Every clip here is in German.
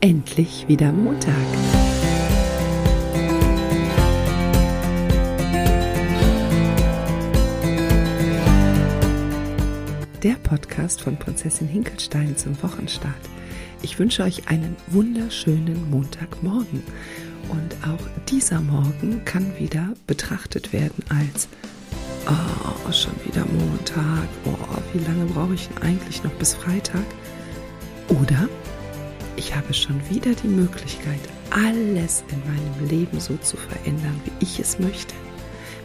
endlich wieder Montag. Der Podcast von Prinzessin Hinkelstein zum Wochenstart. Ich wünsche euch einen wunderschönen Montagmorgen. Und auch dieser Morgen kann wieder betrachtet werden als Oh, schon wieder Montag. Oh, wie lange brauche ich denn eigentlich noch bis Freitag? Oder ich habe schon wieder die Möglichkeit, alles in meinem Leben so zu verändern, wie ich es möchte.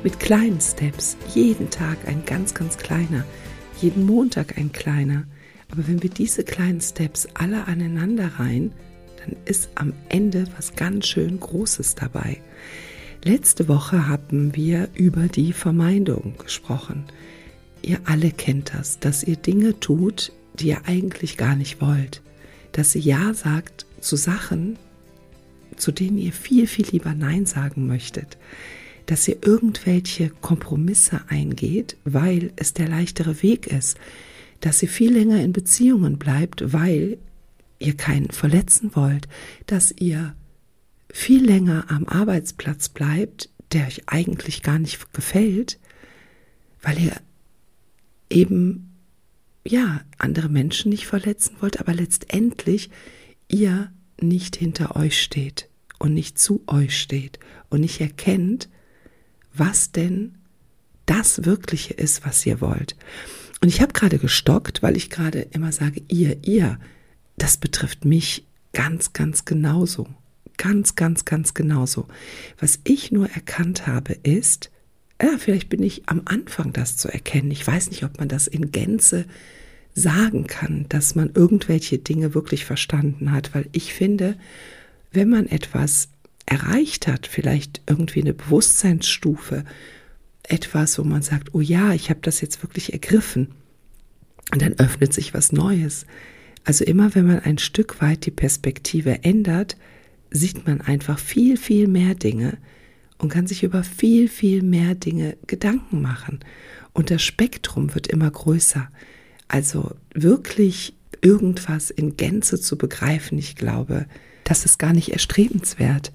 Mit kleinen Steps, jeden Tag ein ganz, ganz kleiner, jeden Montag ein kleiner. Aber wenn wir diese kleinen Steps alle aneinander rein, dann ist am Ende was ganz schön Großes dabei. Letzte Woche haben wir über die Vermeidung gesprochen. Ihr alle kennt das, dass ihr Dinge tut, die ihr eigentlich gar nicht wollt dass sie Ja sagt zu Sachen, zu denen ihr viel, viel lieber Nein sagen möchtet. Dass ihr irgendwelche Kompromisse eingeht, weil es der leichtere Weg ist. Dass ihr viel länger in Beziehungen bleibt, weil ihr keinen verletzen wollt. Dass ihr viel länger am Arbeitsplatz bleibt, der euch eigentlich gar nicht gefällt, weil ihr eben ja, andere Menschen nicht verletzen wollt, aber letztendlich ihr nicht hinter euch steht und nicht zu euch steht und nicht erkennt, was denn das Wirkliche ist, was ihr wollt. Und ich habe gerade gestockt, weil ich gerade immer sage, ihr, ihr, das betrifft mich ganz, ganz genauso. Ganz, ganz, ganz genauso. Was ich nur erkannt habe, ist, ja, vielleicht bin ich am Anfang das zu erkennen. Ich weiß nicht, ob man das in Gänze sagen kann, dass man irgendwelche Dinge wirklich verstanden hat, weil ich finde, wenn man etwas erreicht hat, vielleicht irgendwie eine Bewusstseinsstufe, etwas, wo man sagt, oh ja, ich habe das jetzt wirklich ergriffen, und dann öffnet sich was Neues. Also immer wenn man ein Stück weit die Perspektive ändert, sieht man einfach viel, viel mehr Dinge und kann sich über viel, viel mehr Dinge Gedanken machen. Und das Spektrum wird immer größer. Also wirklich irgendwas in Gänze zu begreifen, ich glaube, das ist gar nicht erstrebenswert.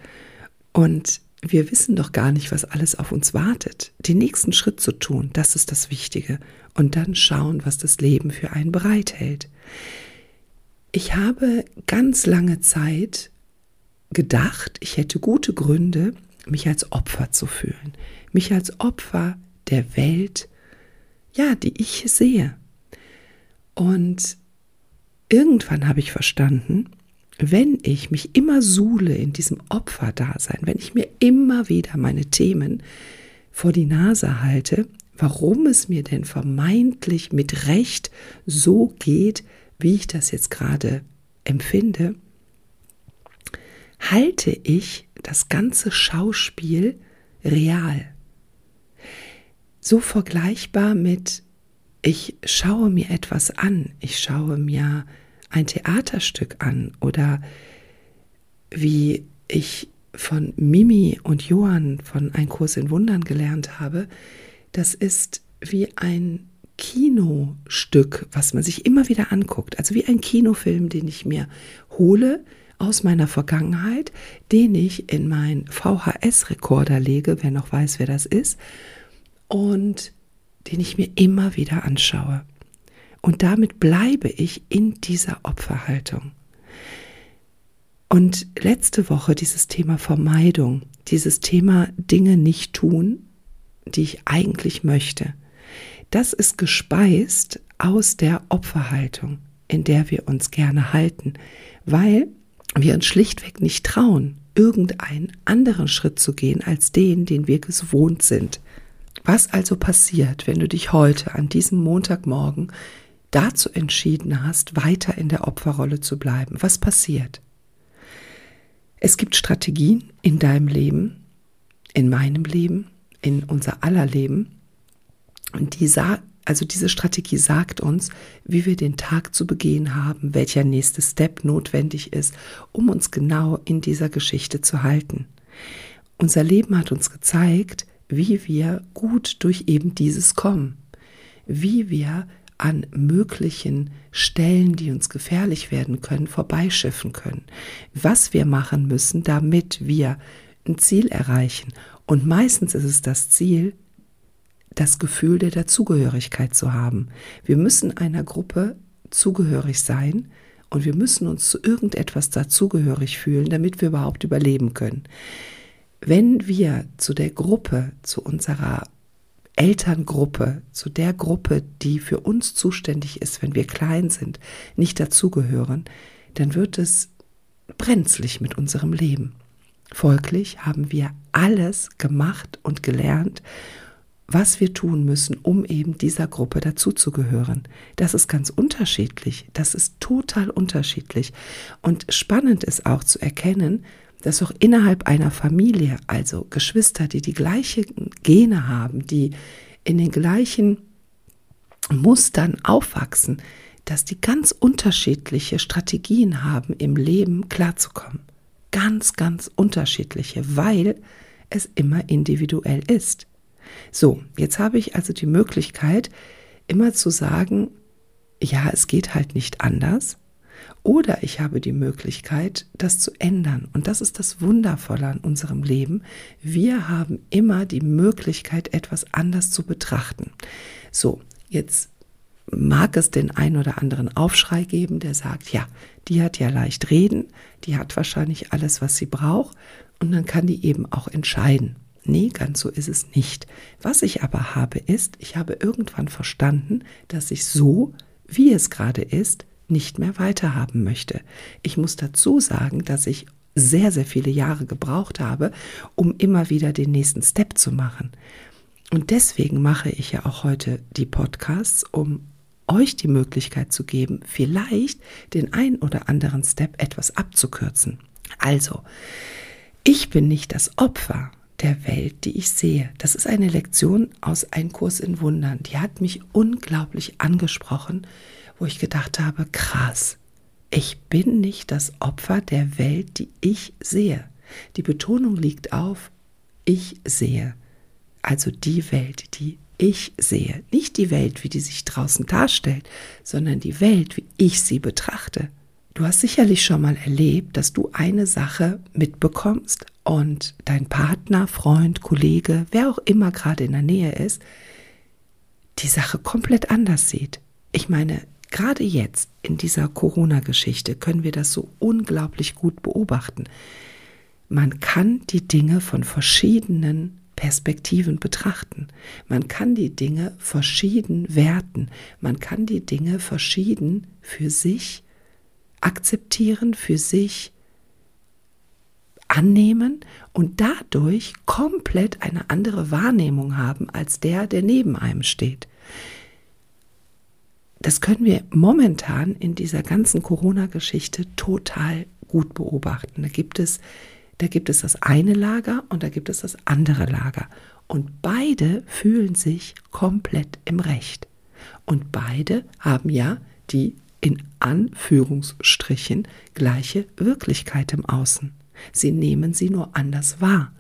Und wir wissen doch gar nicht, was alles auf uns wartet. Den nächsten Schritt zu tun, das ist das Wichtige. Und dann schauen, was das Leben für einen bereithält. Ich habe ganz lange Zeit gedacht, ich hätte gute Gründe, mich als Opfer zu fühlen. Mich als Opfer der Welt, ja, die ich sehe. Und irgendwann habe ich verstanden, wenn ich mich immer suhle in diesem Opferdasein, wenn ich mir immer wieder meine Themen vor die Nase halte, warum es mir denn vermeintlich mit Recht so geht, wie ich das jetzt gerade empfinde, halte ich das ganze Schauspiel real. So vergleichbar mit ich schaue mir etwas an, ich schaue mir ein Theaterstück an oder wie ich von Mimi und Johann von Ein Kurs in Wundern gelernt habe, das ist wie ein Kinostück, was man sich immer wieder anguckt, also wie ein Kinofilm, den ich mir hole aus meiner Vergangenheit, den ich in meinen VHS-Rekorder lege, wer noch weiß, wer das ist, und den ich mir immer wieder anschaue. Und damit bleibe ich in dieser Opferhaltung. Und letzte Woche dieses Thema Vermeidung, dieses Thema Dinge nicht tun, die ich eigentlich möchte. Das ist gespeist aus der Opferhaltung, in der wir uns gerne halten, weil wir uns schlichtweg nicht trauen, irgendeinen anderen Schritt zu gehen als den, den wir gewohnt sind. Was also passiert, wenn du dich heute an diesem Montagmorgen dazu entschieden hast, weiter in der Opferrolle zu bleiben? Was passiert? Es gibt Strategien in deinem Leben, in meinem Leben, in unser aller Leben. Und die also diese Strategie sagt uns, wie wir den Tag zu begehen haben, welcher nächste Step notwendig ist, um uns genau in dieser Geschichte zu halten. Unser Leben hat uns gezeigt, wie wir gut durch eben dieses kommen, wie wir an möglichen Stellen, die uns gefährlich werden können, vorbeischiffen können. Was wir machen müssen, damit wir ein Ziel erreichen. Und meistens ist es das Ziel, das Gefühl der Dazugehörigkeit zu haben. Wir müssen einer Gruppe zugehörig sein und wir müssen uns zu irgendetwas dazugehörig fühlen, damit wir überhaupt überleben können. Wenn wir zu der Gruppe, zu unserer Elterngruppe, zu der Gruppe, die für uns zuständig ist, wenn wir klein sind, nicht dazugehören, dann wird es brenzlig mit unserem Leben. Folglich haben wir alles gemacht und gelernt was wir tun müssen, um eben dieser Gruppe dazuzugehören. Das ist ganz unterschiedlich. Das ist total unterschiedlich. Und spannend ist auch zu erkennen, dass auch innerhalb einer Familie, also Geschwister, die die gleichen Gene haben, die in den gleichen Mustern aufwachsen, dass die ganz unterschiedliche Strategien haben, im Leben klarzukommen. Ganz, ganz unterschiedliche, weil es immer individuell ist. So, jetzt habe ich also die Möglichkeit, immer zu sagen, ja, es geht halt nicht anders. Oder ich habe die Möglichkeit, das zu ändern. Und das ist das Wundervolle an unserem Leben. Wir haben immer die Möglichkeit, etwas anders zu betrachten. So, jetzt mag es den einen oder anderen Aufschrei geben, der sagt, ja, die hat ja leicht reden, die hat wahrscheinlich alles, was sie braucht, und dann kann die eben auch entscheiden. Nee, ganz so ist es nicht. Was ich aber habe, ist, ich habe irgendwann verstanden, dass ich so, wie es gerade ist, nicht mehr weiterhaben möchte. Ich muss dazu sagen, dass ich sehr, sehr viele Jahre gebraucht habe, um immer wieder den nächsten Step zu machen. Und deswegen mache ich ja auch heute die Podcasts, um euch die Möglichkeit zu geben, vielleicht den ein oder anderen Step etwas abzukürzen. Also, ich bin nicht das Opfer der Welt, die ich sehe. Das ist eine Lektion aus Ein Kurs in Wundern. Die hat mich unglaublich angesprochen, wo ich gedacht habe, krass, ich bin nicht das Opfer der Welt, die ich sehe. Die Betonung liegt auf, ich sehe. Also die Welt, die ich sehe. Nicht die Welt, wie die sich draußen darstellt, sondern die Welt, wie ich sie betrachte. Du hast sicherlich schon mal erlebt, dass du eine Sache mitbekommst und dein Partner, Freund, Kollege, wer auch immer gerade in der Nähe ist, die Sache komplett anders sieht. Ich meine, gerade jetzt in dieser Corona-Geschichte können wir das so unglaublich gut beobachten. Man kann die Dinge von verschiedenen Perspektiven betrachten. Man kann die Dinge verschieden werten. Man kann die Dinge verschieden für sich akzeptieren, für sich annehmen und dadurch komplett eine andere Wahrnehmung haben als der, der neben einem steht. Das können wir momentan in dieser ganzen Corona-Geschichte total gut beobachten. Da gibt es, da gibt es das eine Lager und da gibt es das andere Lager. Und beide fühlen sich komplett im Recht. Und beide haben ja die in Anführungsstrichen gleiche Wirklichkeit im Außen. Sie nehmen sie nur anders wahr.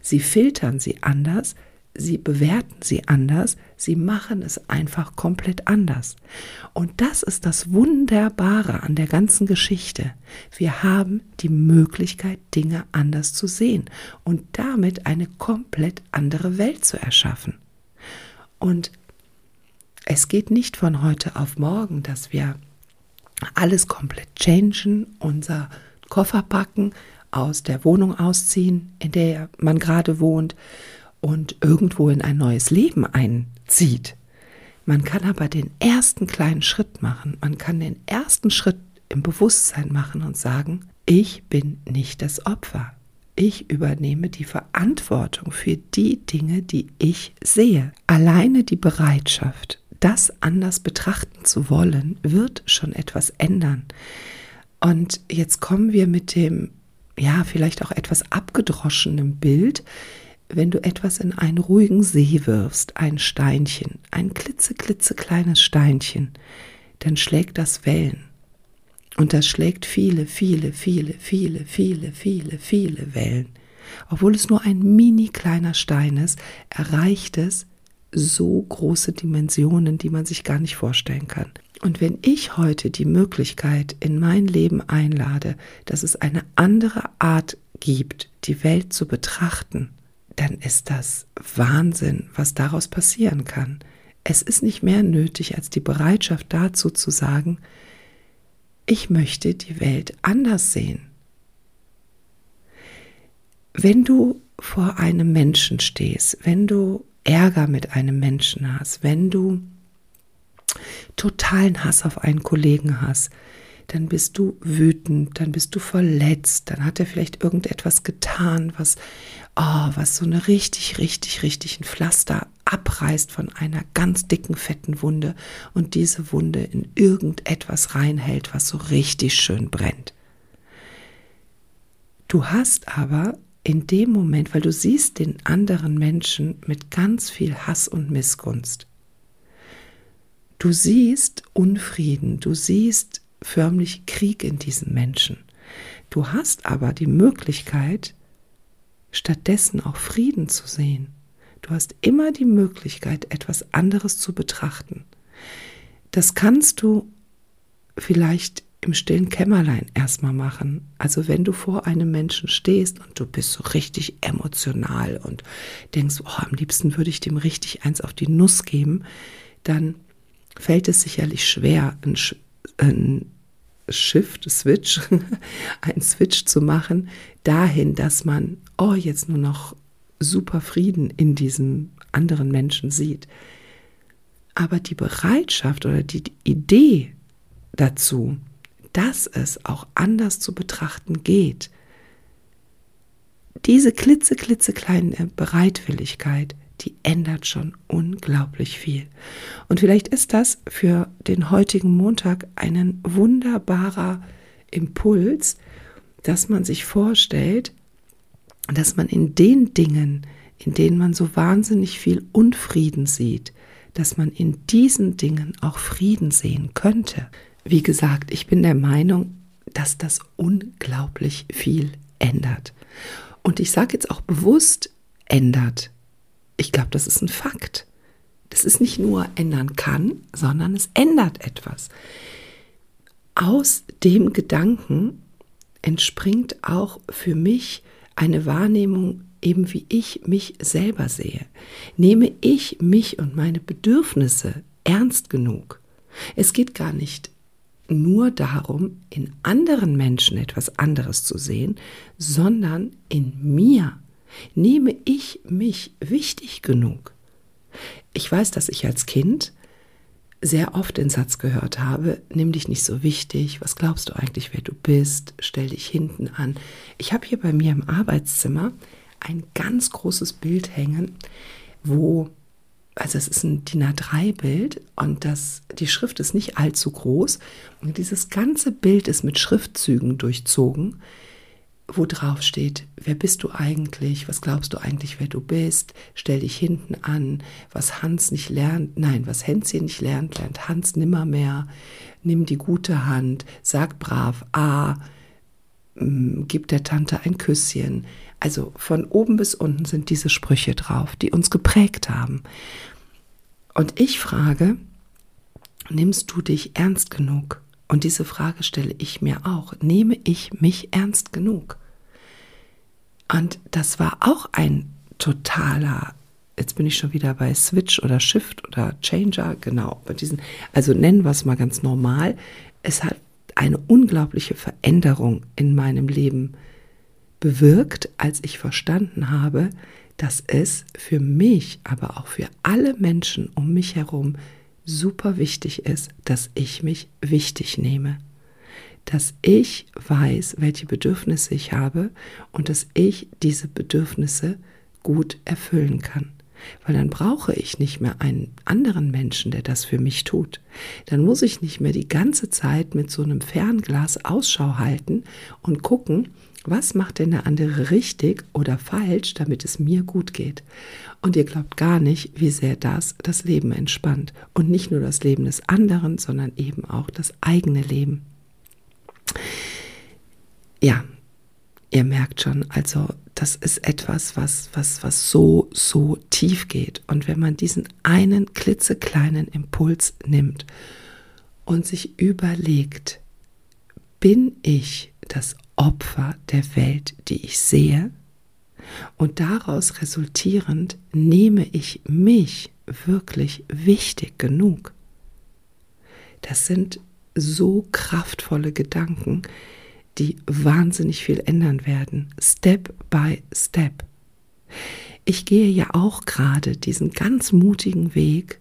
Sie filtern sie anders, sie bewerten sie anders, sie machen es einfach komplett anders. Und das ist das Wunderbare an der ganzen Geschichte. Wir haben die Möglichkeit, Dinge anders zu sehen und damit eine komplett andere Welt zu erschaffen. Und es geht nicht von heute auf morgen, dass wir alles komplett changen, unser Koffer packen, aus der Wohnung ausziehen, in der man gerade wohnt und irgendwo in ein neues Leben einzieht. Man kann aber den ersten kleinen Schritt machen. Man kann den ersten Schritt im Bewusstsein machen und sagen, ich bin nicht das Opfer. Ich übernehme die Verantwortung für die Dinge, die ich sehe. Alleine die Bereitschaft, das anders betrachten zu wollen, wird schon etwas ändern. Und jetzt kommen wir mit dem, ja, vielleicht auch etwas abgedroschenen Bild, wenn du etwas in einen ruhigen See wirfst, ein Steinchen, ein klitzeklitzekleines Steinchen, dann schlägt das Wellen. Und das schlägt viele, viele, viele, viele, viele, viele, viele Wellen. Obwohl es nur ein mini kleiner Stein ist, erreicht es so große Dimensionen, die man sich gar nicht vorstellen kann. Und wenn ich heute die Möglichkeit in mein Leben einlade, dass es eine andere Art gibt, die Welt zu betrachten, dann ist das Wahnsinn, was daraus passieren kann. Es ist nicht mehr nötig als die Bereitschaft dazu zu sagen, ich möchte die Welt anders sehen. Wenn du vor einem Menschen stehst, wenn du Ärger mit einem Menschen hast, wenn du totalen Hass auf einen Kollegen hast, dann bist du wütend, dann bist du verletzt, dann hat er vielleicht irgendetwas getan, was, oh, was so eine richtig, richtig, richtig ein Pflaster abreißt von einer ganz dicken, fetten Wunde und diese Wunde in irgendetwas reinhält, was so richtig schön brennt. Du hast aber in dem Moment, weil du siehst den anderen Menschen mit ganz viel Hass und Missgunst. Du siehst Unfrieden, du siehst förmlich Krieg in diesen Menschen. Du hast aber die Möglichkeit, stattdessen auch Frieden zu sehen. Du hast immer die Möglichkeit, etwas anderes zu betrachten. Das kannst du vielleicht im stillen Kämmerlein erstmal machen. Also wenn du vor einem Menschen stehst und du bist so richtig emotional und denkst, oh, am liebsten würde ich dem richtig eins auf die Nuss geben, dann fällt es sicherlich schwer, ein, ein Shift, Switch, einen Switch zu machen, dahin, dass man, oh, jetzt nur noch super Frieden in diesem anderen Menschen sieht. Aber die Bereitschaft oder die Idee dazu, dass es auch anders zu betrachten geht, diese klitze, klitze kleine Bereitwilligkeit, die ändert schon unglaublich viel. Und vielleicht ist das für den heutigen Montag ein wunderbarer Impuls, dass man sich vorstellt, dass man in den Dingen, in denen man so wahnsinnig viel Unfrieden sieht, dass man in diesen Dingen auch Frieden sehen könnte. Wie gesagt, ich bin der Meinung, dass das unglaublich viel ändert. Und ich sage jetzt auch bewusst ändert, ich glaube, das ist ein Fakt. Das ist nicht nur ändern kann, sondern es ändert etwas. Aus dem Gedanken entspringt auch für mich eine Wahrnehmung, eben wie ich mich selber sehe. Nehme ich mich und meine Bedürfnisse ernst genug? Es geht gar nicht nur darum, in anderen Menschen etwas anderes zu sehen, sondern in mir Nehme ich mich wichtig genug? Ich weiß, dass ich als Kind sehr oft den Satz gehört habe, nimm dich nicht so wichtig, was glaubst du eigentlich, wer du bist, stell dich hinten an. Ich habe hier bei mir im Arbeitszimmer ein ganz großes Bild hängen, wo, also es ist ein DIN A3-Bild und das, die Schrift ist nicht allzu groß und dieses ganze Bild ist mit Schriftzügen durchzogen, wo drauf steht, wer bist du eigentlich, was glaubst du eigentlich, wer du bist, stell dich hinten an, was Hans nicht lernt, nein, was Hänschen nicht lernt, lernt Hans nimmermehr, nimm die gute Hand, sag brav, ah, gib der Tante ein Küsschen. Also von oben bis unten sind diese Sprüche drauf, die uns geprägt haben. Und ich frage, nimmst du dich ernst genug? Und diese Frage stelle ich mir auch. Nehme ich mich ernst genug? Und das war auch ein totaler, jetzt bin ich schon wieder bei Switch oder Shift oder Changer, genau, bei diesen, also nennen wir es mal ganz normal. Es hat eine unglaubliche Veränderung in meinem Leben bewirkt, als ich verstanden habe, dass es für mich, aber auch für alle Menschen um mich herum super wichtig ist, dass ich mich wichtig nehme. Dass ich weiß, welche Bedürfnisse ich habe und dass ich diese Bedürfnisse gut erfüllen kann. Weil dann brauche ich nicht mehr einen anderen Menschen, der das für mich tut. Dann muss ich nicht mehr die ganze Zeit mit so einem Fernglas Ausschau halten und gucken, was macht denn der andere richtig oder falsch, damit es mir gut geht. Und ihr glaubt gar nicht, wie sehr das das Leben entspannt. Und nicht nur das Leben des anderen, sondern eben auch das eigene Leben. Ja, ihr merkt schon, also das ist etwas, was, was, was so, so tief geht. Und wenn man diesen einen klitzekleinen Impuls nimmt und sich überlegt, bin ich das Opfer der Welt, die ich sehe? Und daraus resultierend nehme ich mich wirklich wichtig genug. Das sind so kraftvolle Gedanken, die wahnsinnig viel ändern werden, Step by Step. Ich gehe ja auch gerade diesen ganz mutigen Weg,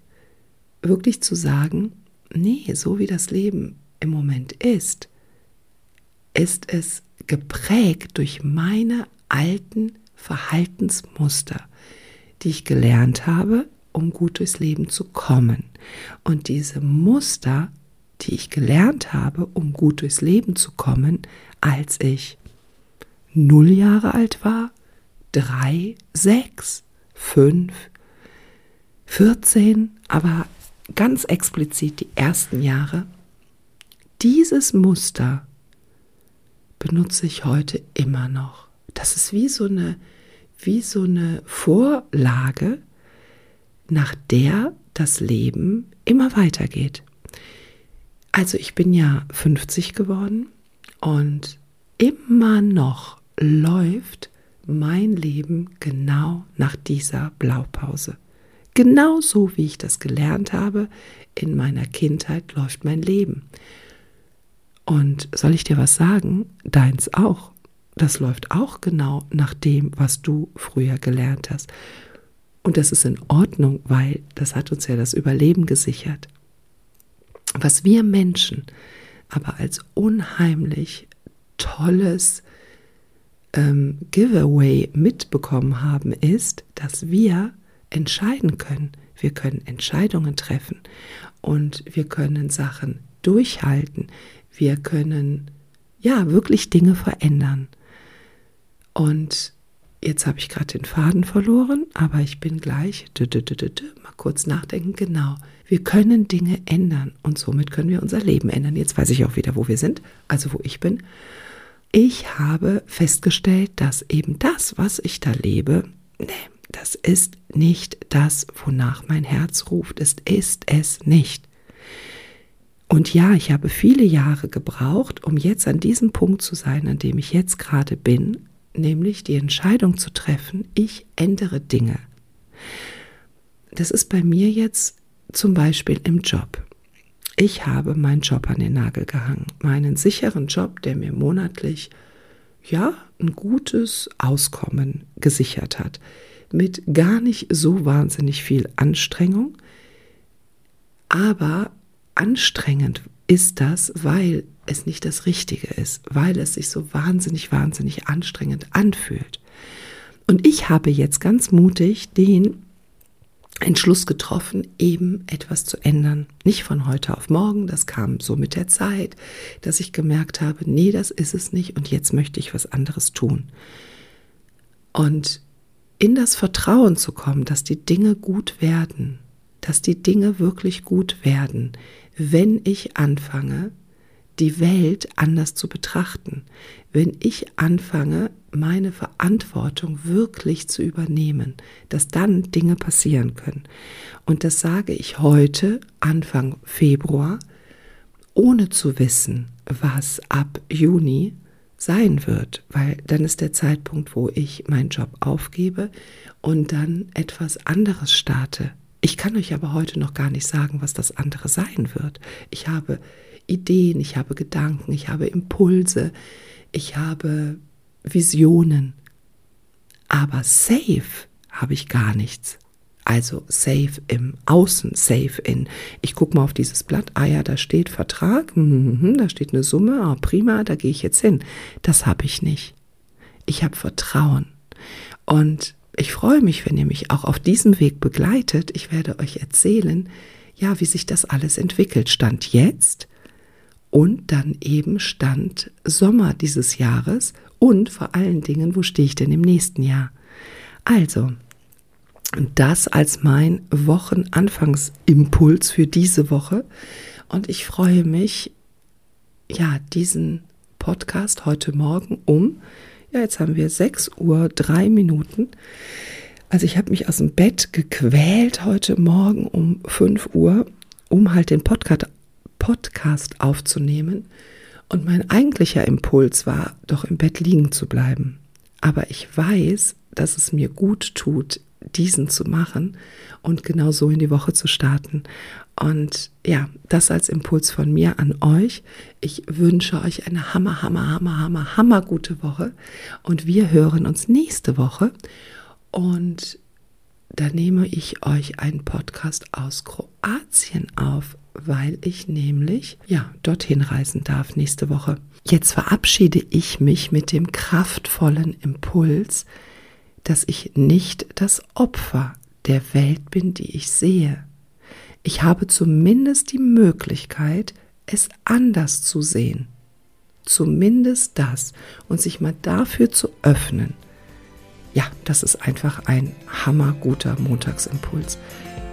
wirklich zu sagen, nee, so wie das Leben im Moment ist, ist es geprägt durch meine alten Verhaltensmuster, die ich gelernt habe, um gut durchs Leben zu kommen. Und diese Muster, die ich gelernt habe, um gut durchs Leben zu kommen, als ich null Jahre alt war, drei, sechs, fünf, vierzehn, aber ganz explizit die ersten Jahre, dieses Muster benutze ich heute immer noch. Das ist wie so eine, wie so eine Vorlage, nach der das Leben immer weitergeht. Also ich bin ja 50 geworden und immer noch läuft mein Leben genau nach dieser Blaupause. Genauso wie ich das gelernt habe, in meiner Kindheit läuft mein Leben. Und soll ich dir was sagen? Deins auch. Das läuft auch genau nach dem, was du früher gelernt hast. Und das ist in Ordnung, weil das hat uns ja das Überleben gesichert. Was wir Menschen aber als unheimlich tolles ähm, Giveaway mitbekommen haben, ist, dass wir entscheiden können. Wir können Entscheidungen treffen und wir können Sachen durchhalten. Wir können ja wirklich Dinge verändern. Und jetzt habe ich gerade den Faden verloren, aber ich bin gleich, mal kurz nachdenken, genau. Wir können Dinge ändern und somit können wir unser Leben ändern. Jetzt weiß ich auch wieder, wo wir sind, also wo ich bin. Ich habe festgestellt, dass eben das, was ich da lebe, nee, das ist nicht das, wonach mein Herz ruft. Es ist es nicht. Und ja, ich habe viele Jahre gebraucht, um jetzt an diesem Punkt zu sein, an dem ich jetzt gerade bin, nämlich die Entscheidung zu treffen, ich ändere Dinge. Das ist bei mir jetzt zum Beispiel im Job. Ich habe meinen Job an den Nagel gehangen, meinen sicheren Job, der mir monatlich ja ein gutes Auskommen gesichert hat, mit gar nicht so wahnsinnig viel Anstrengung, aber anstrengend ist das, weil es nicht das Richtige ist, weil es sich so wahnsinnig, wahnsinnig anstrengend anfühlt. Und ich habe jetzt ganz mutig den Entschluss getroffen, eben etwas zu ändern. Nicht von heute auf morgen, das kam so mit der Zeit, dass ich gemerkt habe, nee, das ist es nicht und jetzt möchte ich was anderes tun. Und in das Vertrauen zu kommen, dass die Dinge gut werden, dass die Dinge wirklich gut werden, wenn ich anfange, die Welt anders zu betrachten, wenn ich anfange, meine Verantwortung wirklich zu übernehmen, dass dann Dinge passieren können. Und das sage ich heute, Anfang Februar, ohne zu wissen, was ab Juni sein wird, weil dann ist der Zeitpunkt, wo ich meinen Job aufgebe und dann etwas anderes starte. Ich kann euch aber heute noch gar nicht sagen, was das andere sein wird. Ich habe Ideen, ich habe Gedanken, ich habe Impulse, ich habe Visionen. Aber safe habe ich gar nichts. Also safe im Außen, safe in. Ich gucke mal auf dieses Blatt. Ah ja, da steht Vertrag, mhm, da steht eine Summe. Ah, prima, da gehe ich jetzt hin. Das habe ich nicht. Ich habe Vertrauen. Und ich freue mich, wenn ihr mich auch auf diesem Weg begleitet. Ich werde euch erzählen, ja, wie sich das alles entwickelt. Stand jetzt und dann eben stand Sommer dieses Jahres und vor allen Dingen, wo stehe ich denn im nächsten Jahr? Also, das als mein Wochenanfangsimpuls für diese Woche und ich freue mich, ja, diesen Podcast heute Morgen um Ja, jetzt haben wir 6 Uhr, 3 Minuten. Also ich habe mich aus dem Bett gequält heute Morgen um 5 Uhr, um halt den Podcast, Podcast aufzunehmen. Und mein eigentlicher Impuls war, doch im Bett liegen zu bleiben. Aber ich weiß, dass es mir gut tut, diesen zu machen und genau so in die Woche zu starten. Und ja, das als Impuls von mir an euch. Ich wünsche euch eine hammer, hammer, hammer, hammer, hammer gute Woche. Und wir hören uns nächste Woche. Und da nehme ich euch einen Podcast aus Kroatien auf, weil ich nämlich ja dorthin reisen darf nächste Woche. Jetzt verabschiede ich mich mit dem kraftvollen Impuls, dass ich nicht das Opfer der Welt bin, die ich sehe. Ich habe zumindest die Möglichkeit, es anders zu sehen. Zumindest das und sich mal dafür zu öffnen. Ja, das ist einfach ein hammerguter Montagsimpuls.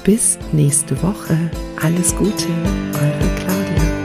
Bis nächste Woche. Alles Gute, eure Claudia.